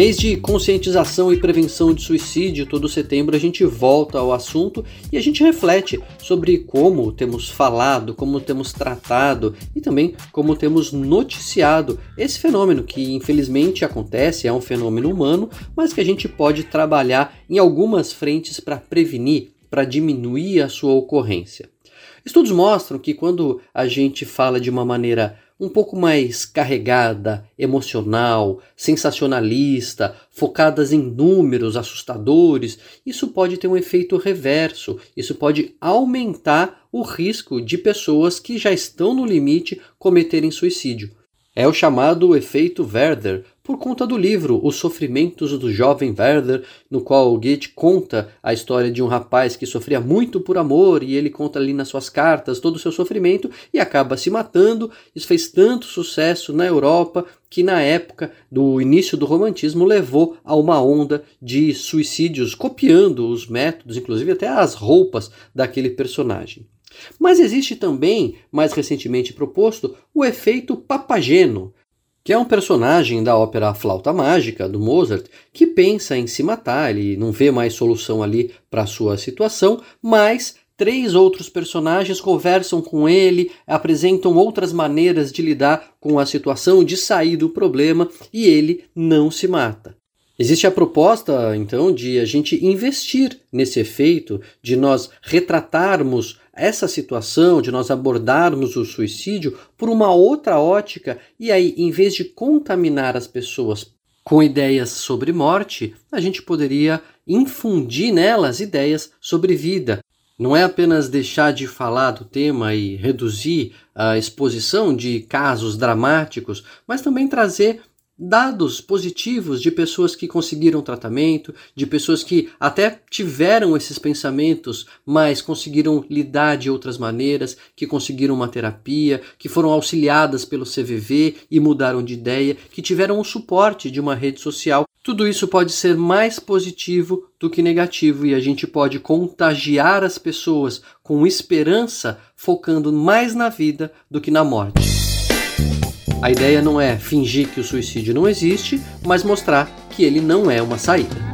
Mês de conscientização e prevenção de suicídio, todo setembro a gente volta ao assunto e a gente reflete sobre como temos falado, como temos tratado e também como temos noticiado esse fenômeno que infelizmente acontece, é um fenômeno humano, mas que a gente pode trabalhar em algumas frentes para prevenir, para diminuir a sua ocorrência. Estudos mostram que quando a gente fala de uma maneira um pouco mais carregada, emocional, sensacionalista, focadas em números assustadores, isso pode ter um efeito reverso, isso pode aumentar o risco de pessoas que já estão no limite cometerem suicídio. É o chamado efeito Werder, por conta do livro Os Sofrimentos do Jovem Werder, no qual Goethe conta a história de um rapaz que sofria muito por amor e ele conta ali nas suas cartas todo o seu sofrimento e acaba se matando. Isso fez tanto sucesso na Europa que na época do início do romantismo levou a uma onda de suicídios copiando os métodos, inclusive até as roupas daquele personagem. Mas existe também, mais recentemente proposto, o efeito Papageno, que é um personagem da ópera Flauta Mágica, do Mozart, que pensa em se matar, ele não vê mais solução ali para sua situação, mas três outros personagens conversam com ele, apresentam outras maneiras de lidar com a situação, de sair do problema, e ele não se mata. Existe a proposta, então, de a gente investir nesse efeito, de nós retratarmos essa situação, de nós abordarmos o suicídio por uma outra ótica e aí, em vez de contaminar as pessoas com ideias sobre morte, a gente poderia infundir nelas ideias sobre vida. Não é apenas deixar de falar do tema e reduzir a exposição de casos dramáticos, mas também trazer dados positivos de pessoas que conseguiram tratamento, de pessoas que até tiveram esses pensamentos, mas conseguiram lidar de outras maneiras, que conseguiram uma terapia, que foram auxiliadas pelo CVV e mudaram de ideia, que tiveram o suporte de uma rede social. Tudo isso pode ser mais positivo do que negativo e a gente pode contagiar as pessoas com esperança, focando mais na vida do que na morte. A ideia não é fingir que o suicídio não existe, mas mostrar que ele não é uma saída.